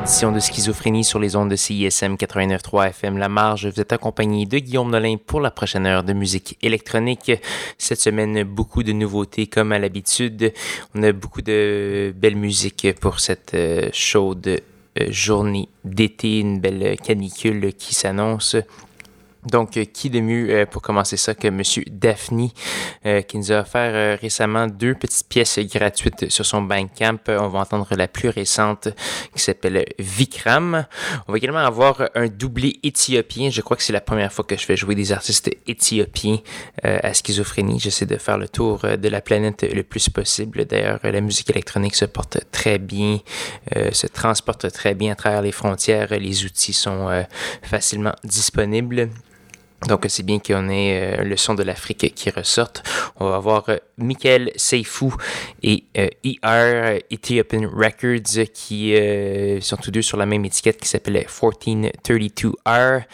édition de Schizophrénie sur les ondes de CISM 89.3 FM La Marge. Vous êtes accompagné de Guillaume Nolin pour la prochaine heure de musique électronique. Cette semaine, beaucoup de nouveautés comme à l'habitude. On a beaucoup de belle musique pour cette euh, chaude euh, journée d'été, une belle canicule qui s'annonce. Donc, euh, qui de mieux euh, pour commencer ça que Monsieur Daphne, euh, qui nous a offert récemment deux petites pièces gratuites sur son Bandcamp. On va entendre la plus récente qui s'appelle Vikram. On va également avoir un doublé éthiopien. Je crois que c'est la première fois que je fais jouer des artistes éthiopiens à schizophrénie. J'essaie de faire le tour de la planète le plus possible. D'ailleurs, la musique électronique se porte très bien, se transporte très bien à travers les frontières. Les outils sont facilement disponibles. Donc, c'est bien qu'on ait euh, le son de l'Afrique qui ressorte. On va avoir euh, Michael Seifou et ER, euh, Ethiopian Records, qui sont tous deux sur la même étiquette qui s'appelle 1432R.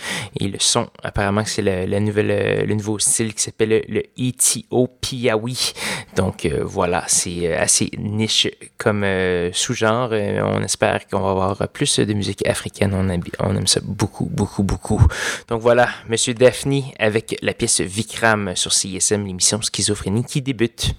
Et le son, apparemment, c'est le nouveau style qui s'appelle le Ethiopiawi. Donc, voilà, c'est assez niche comme sous-genre. on espère qu'on va avoir plus de musique africaine. On aime, on aime ça beaucoup, beaucoup, beaucoup. Donc, voilà, Monsieur Def avec la pièce Vikram sur CSM, l'émission Schizophrénie qui débute.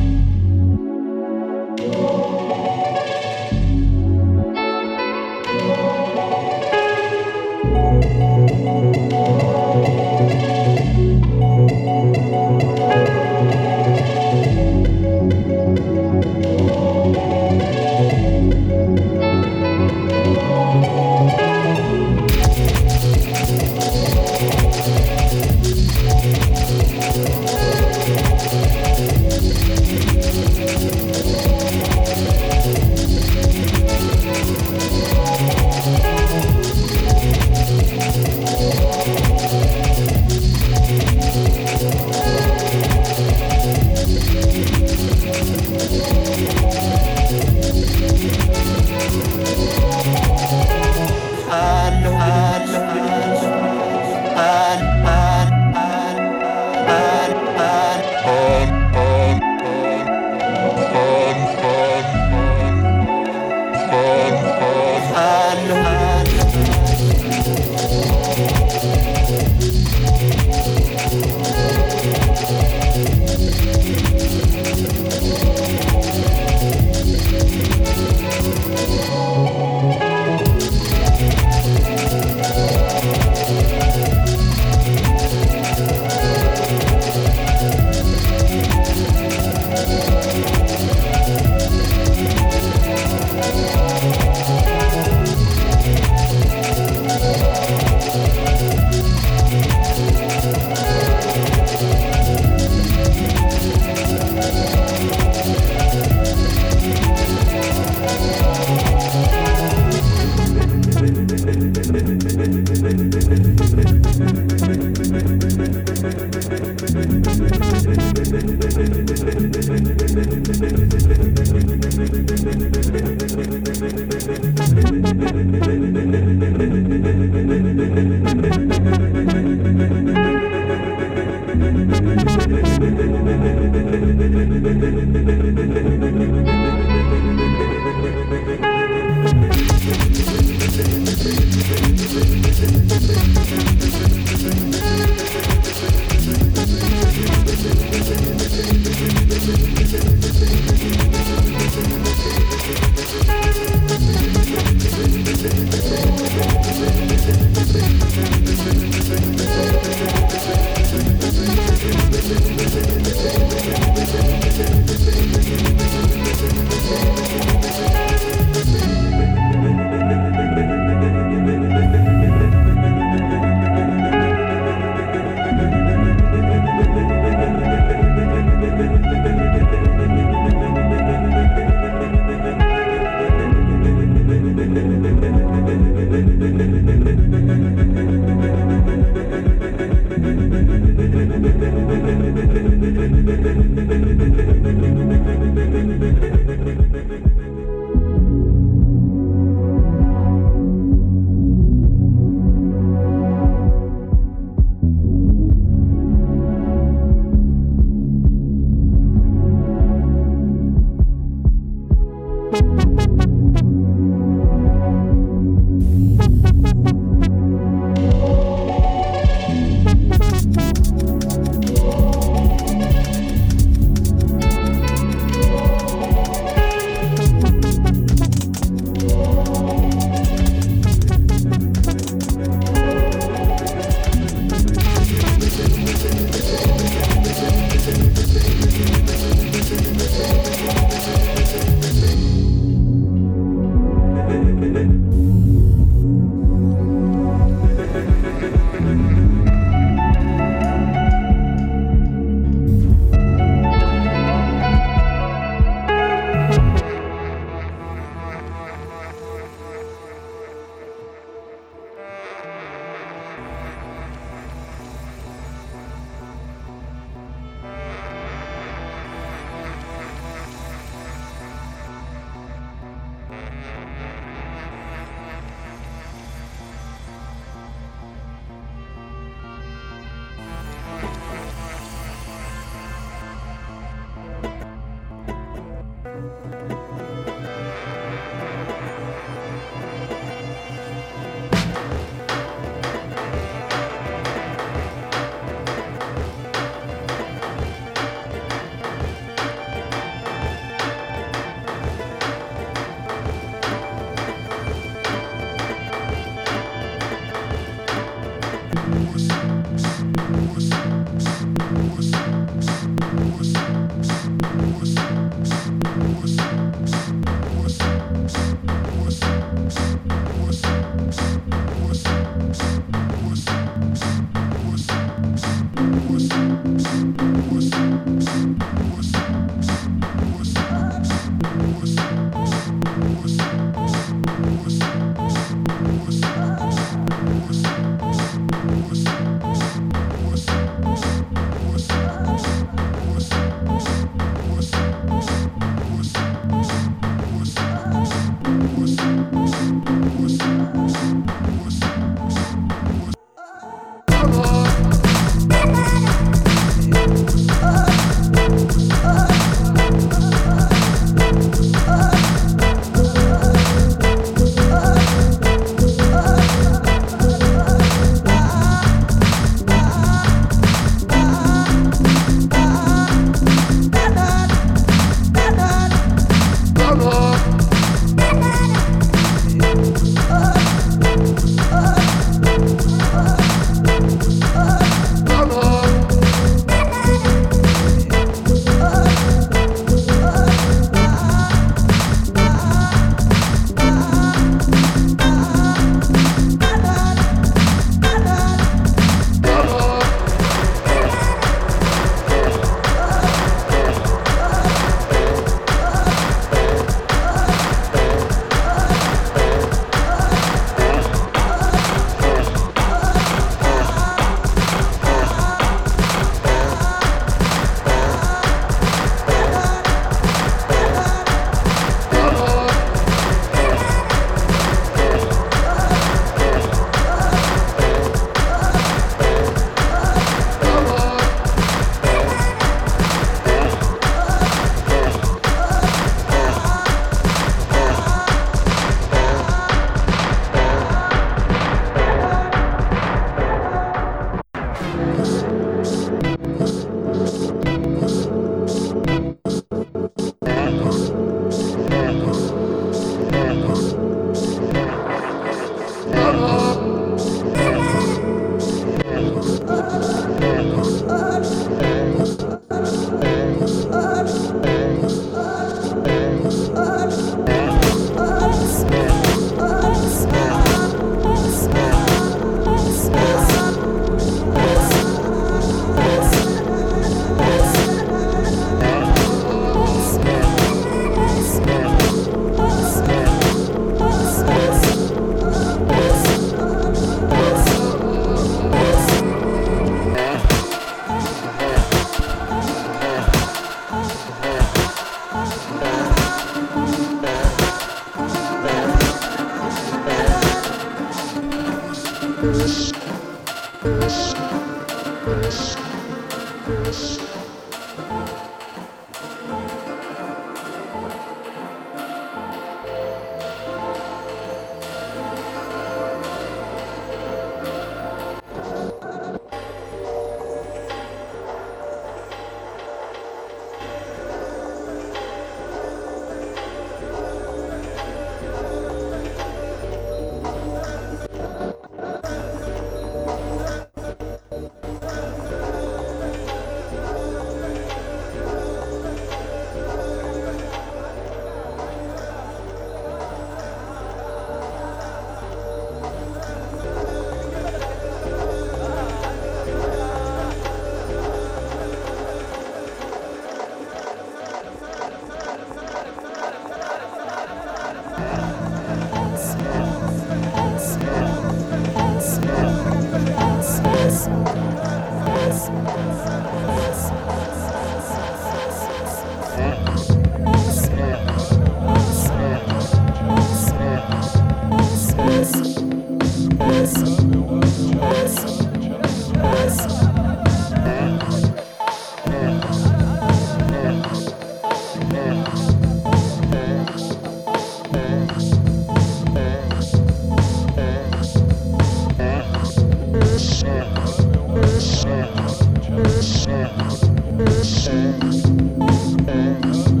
X, X, X.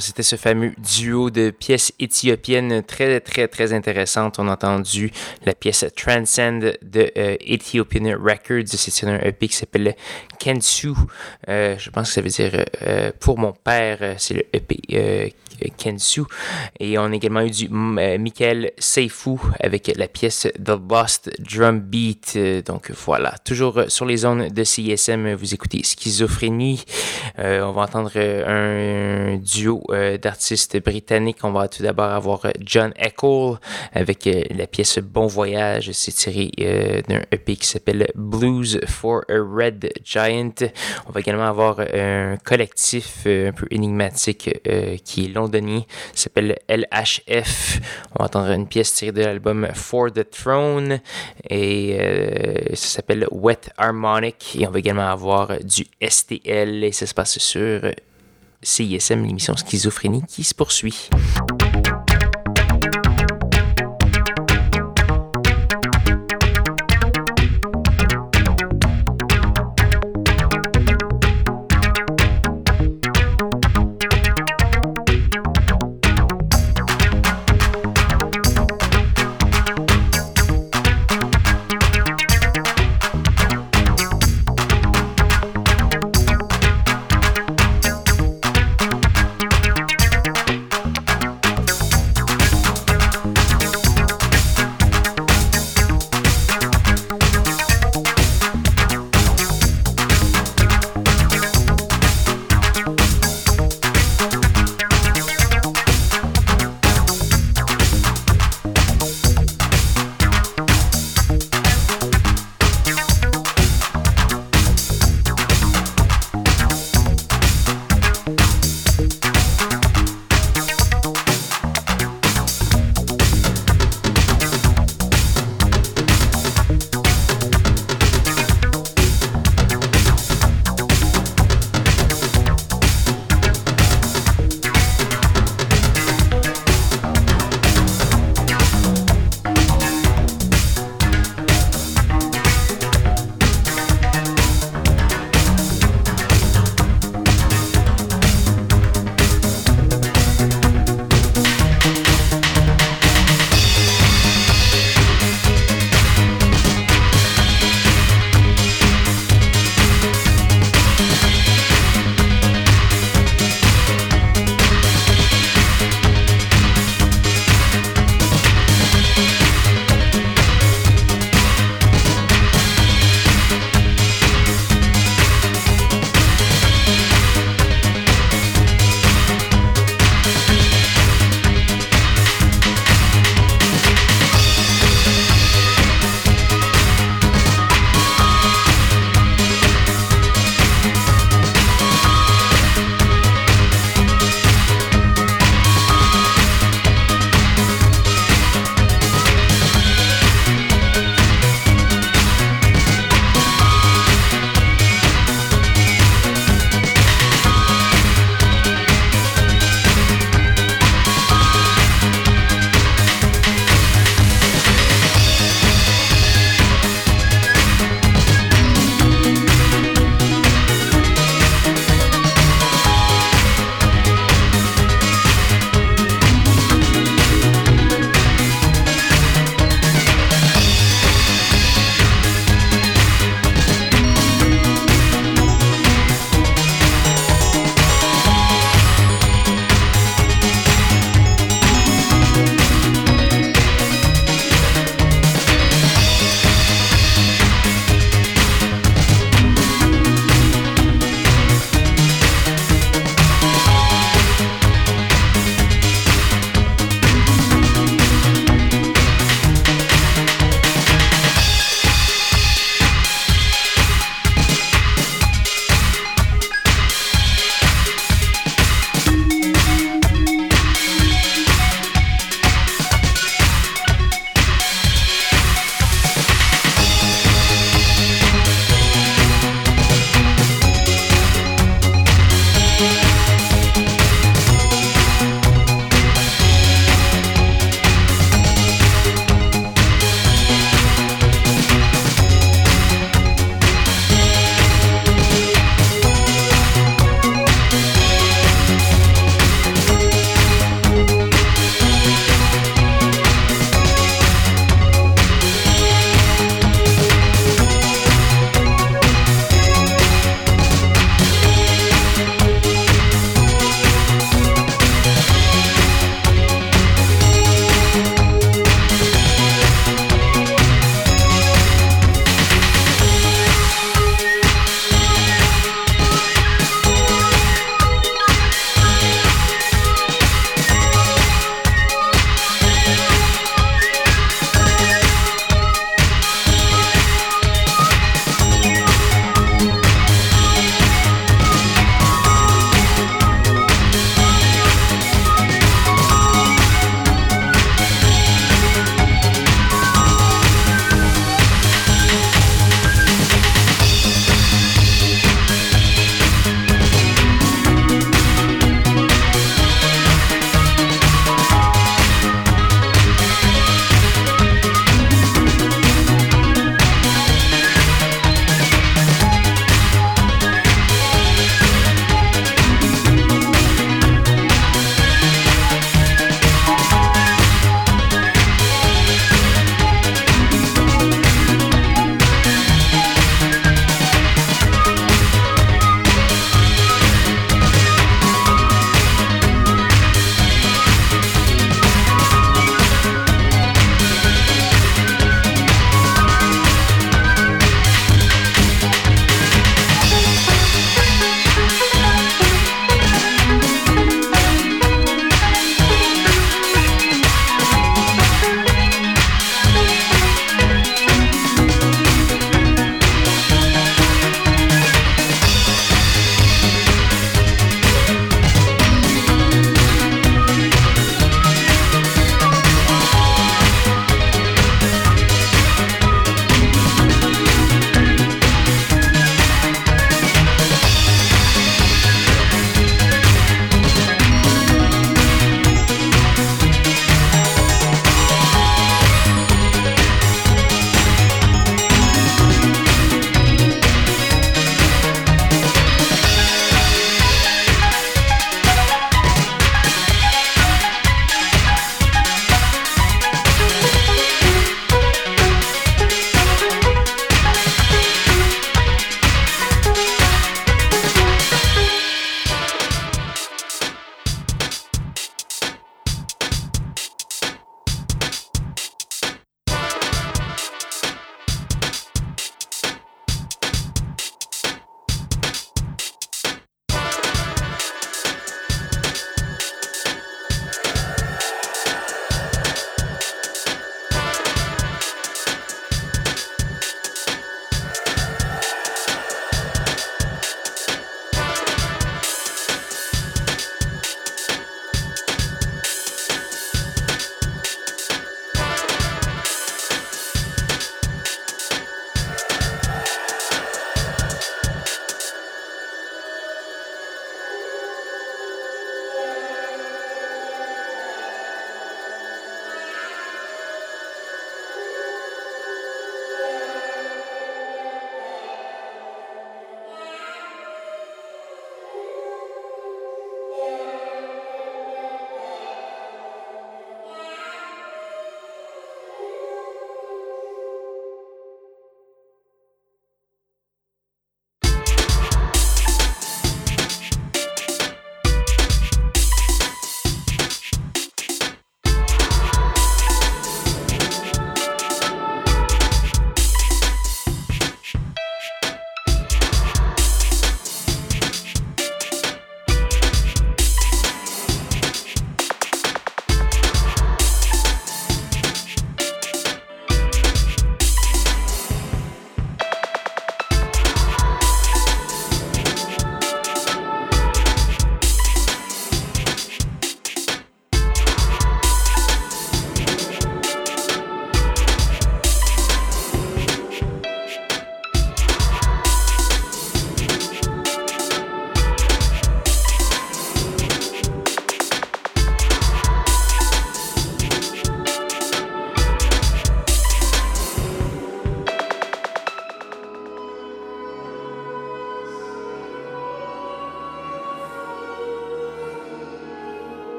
c'était ce fameux duo de pièces éthiopiennes très, très, très intéressantes. On a entendu la pièce Transcend de euh, Ethiopian Records. C'est un EP qui s'appelle Kensu. Euh, je pense que ça veut dire euh, pour mon père. C'est le EP Kensu. Et on a également eu du Michael Seifou avec la pièce The Lost Drum Beat. Donc voilà, toujours sur les zones de CISM, vous écoutez Schizophrénie. on va entendre un duo euh, d'artistes britanniques. On va tout d'abord avoir euh, John Eccles avec euh, la pièce Bon Voyage. C'est tiré d'un EP qui s'appelle Blues for a Red Giant. On va également avoir un collectif un peu énigmatique qui est s'appelle LHF. On va entendre une pièce tirée de l'album For the Throne et ça s'appelle Wet Harmonic. Et on va également avoir du STL et ça se passe sur CISM, l'émission Schizophrénie qui se poursuit.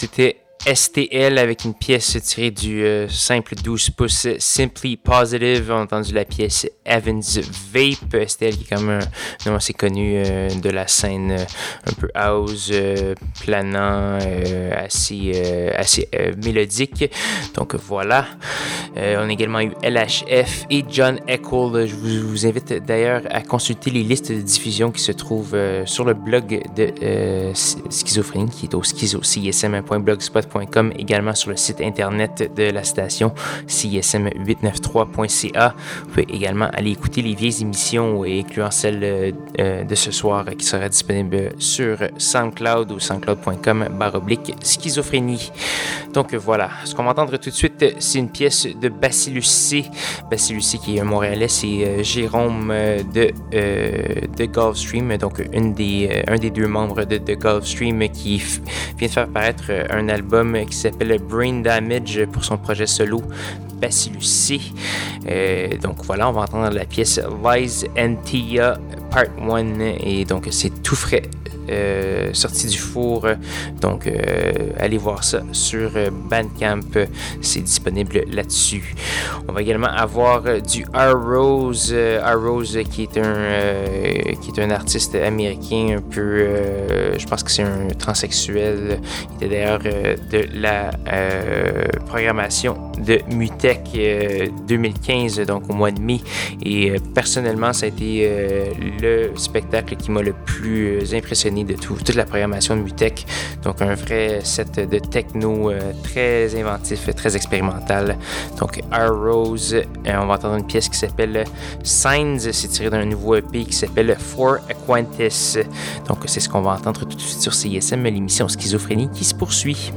Donc, c'était STL avec une pièce tirée du euh, simple 12 pouces Simply Positive. On a entendu la pièce Evans Vape. STL qui est comme un nom assez connu euh, de la scène euh, un peu house, planant, assez, assez mélodique. Donc voilà. on a également eu LHF et John Eccles. Je vous, invite d'ailleurs à consulter les listes de diffusion qui se trouvent sur le blog de Schizophrénie qui est au schizocsm.blogspot.com également sur le site internet de la station csm893.ca. Vous pouvez également aller écouter les vieilles émissions, incluant celle de ce soir qui sera disponible sur SoundCloud ou soundcloud.com baroblique schizophrénie. Donc voilà, ce qu'on va entendre tout de suite, c'est une pièce de Bacillus C. Bacillus C qui est un Montréalais, c'est Jérôme de, de Gulfstream, donc une des, un des deux membres de, de Gulfstream qui vient de faire paraître un album qui s'appelle Brain Damage pour son projet solo Bacillus euh, donc voilà, on va entendre la pièce Lies and Tia Part 1 et donc c'est tout frais euh, sorti du four. Donc, euh, allez voir ça sur Bandcamp. C'est disponible là-dessus. On va également avoir du R. Rose. R. Rose qui est un, qui est un artiste américain un peu, je pense que c'est un transsexuel. Il était d'ailleurs de la programmation de Mutech 2015, donc au mois de mai. Et personnellement, ça a été le spectacle qui m'a le plus impressionné de tout, toute la programmation de Mutech. Donc un vrai set de techno euh, très inventif, très expérimental. Donc R Rose, euh, on va entendre une pièce qui s'appelle Signs, c'est tiré d'un nouveau EP qui s'appelle For Aquantis. Donc c'est ce qu'on va entendre tout de suite sur CISM, l'émission Schizophrénie qui se poursuit.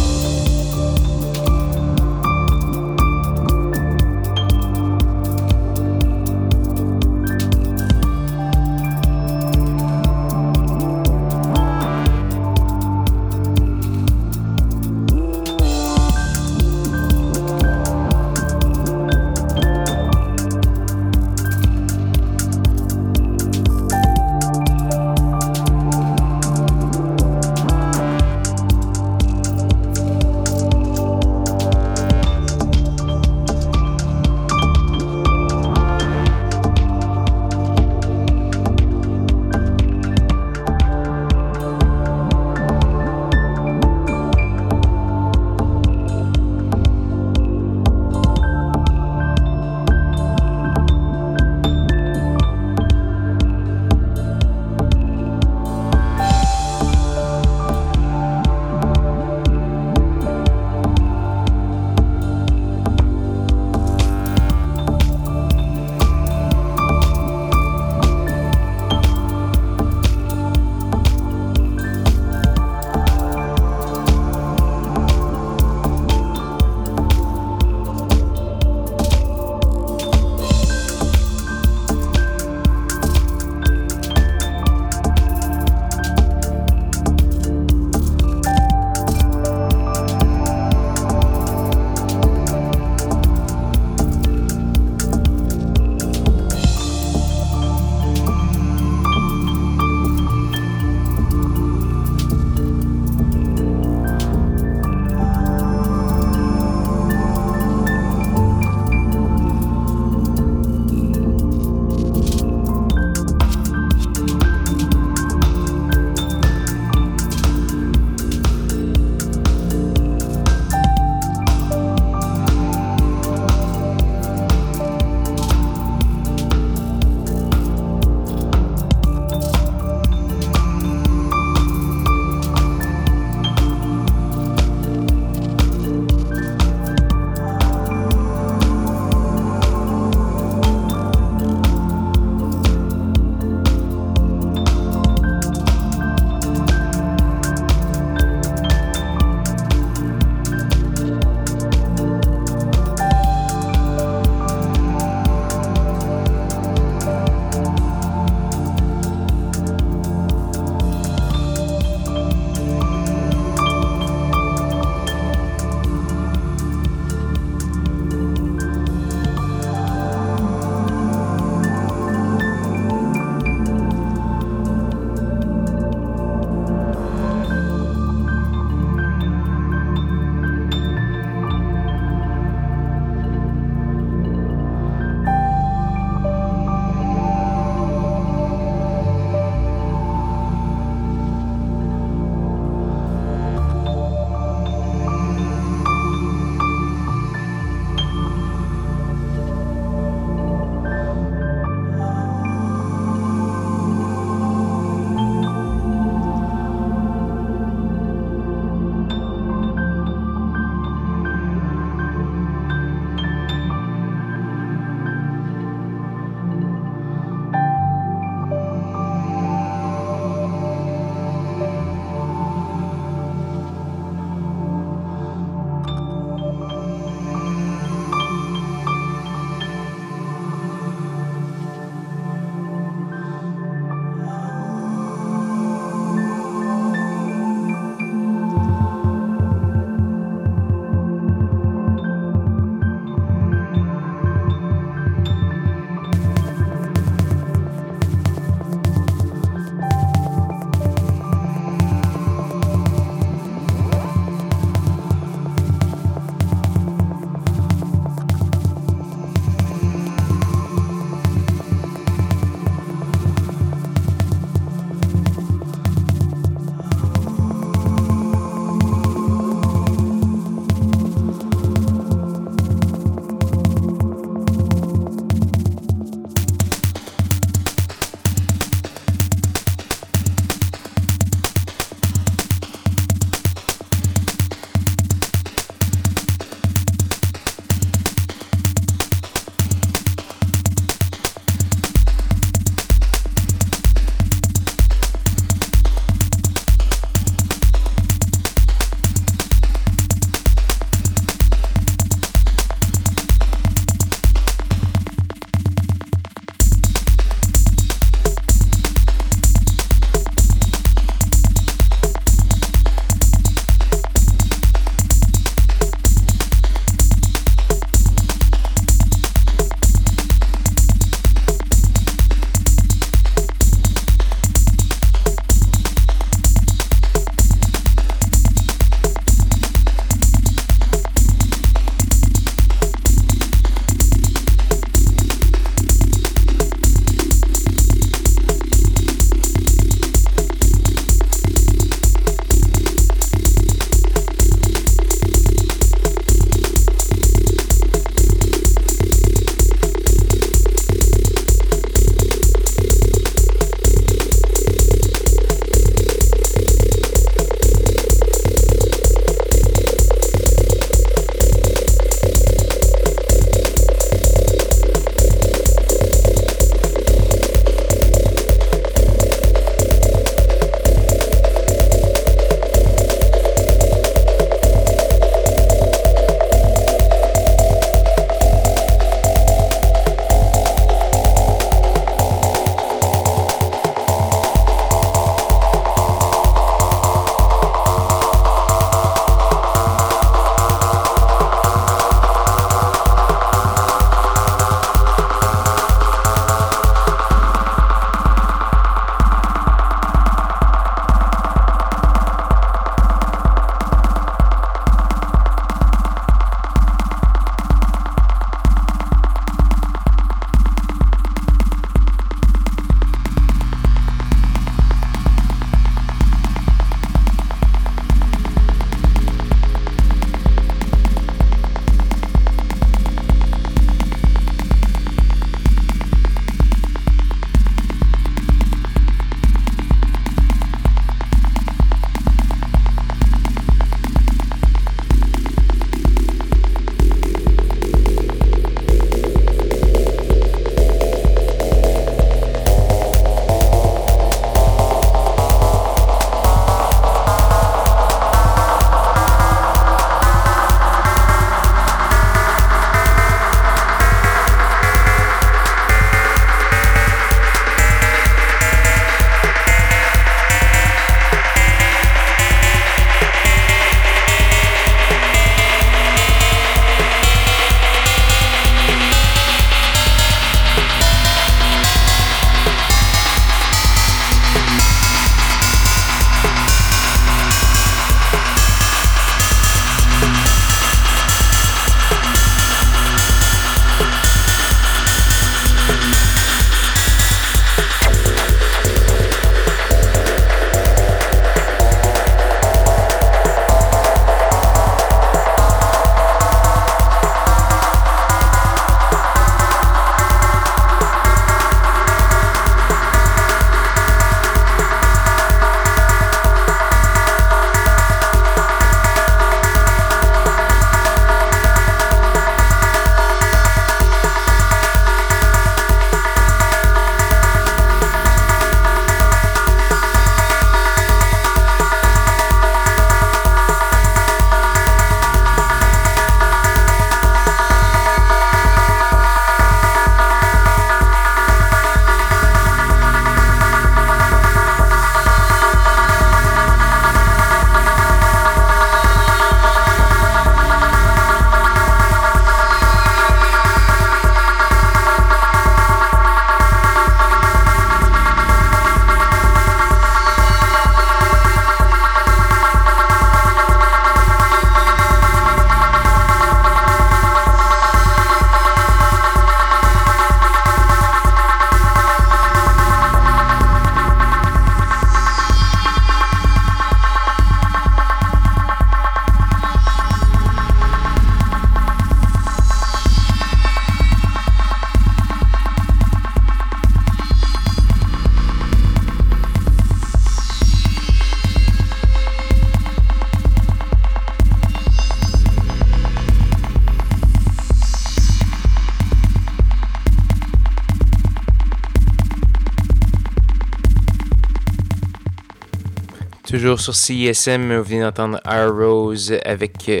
Toujours sur CISM, vous venez d'entendre R Rose avec euh,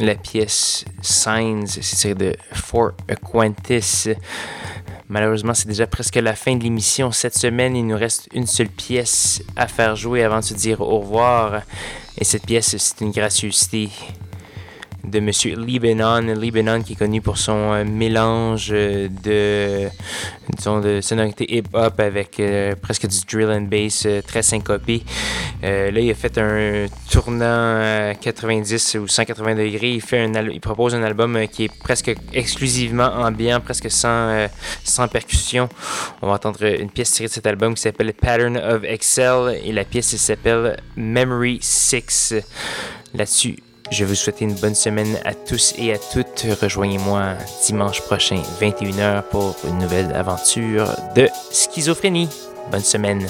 la pièce Signs, c'est de Fort Quantis. Malheureusement, c'est déjà presque la fin de l'émission. Cette semaine, il nous reste une seule pièce à faire jouer avant de se dire au revoir. Et cette pièce, c'est une gracieuseté de M. Libanon. Libanon qui est connu pour son euh, mélange de, disons, de sonorité hip-hop avec euh, presque du drill and bass euh, très syncopé. là, il a fait un tournant 90 ou 180 degrés. Il, fait un il propose un album qui est presque exclusivement ambiant, presque sans, sans percussion. On va entendre une pièce tirée de cet album qui s'appelle Pattern of Excel et la pièce s'appelle Memory 6. Là-dessus, je vous souhaite une bonne semaine à tous et à toutes. Rejoignez-moi dimanche prochain, 21h, pour une nouvelle aventure de schizophrénie. Bonne semaine.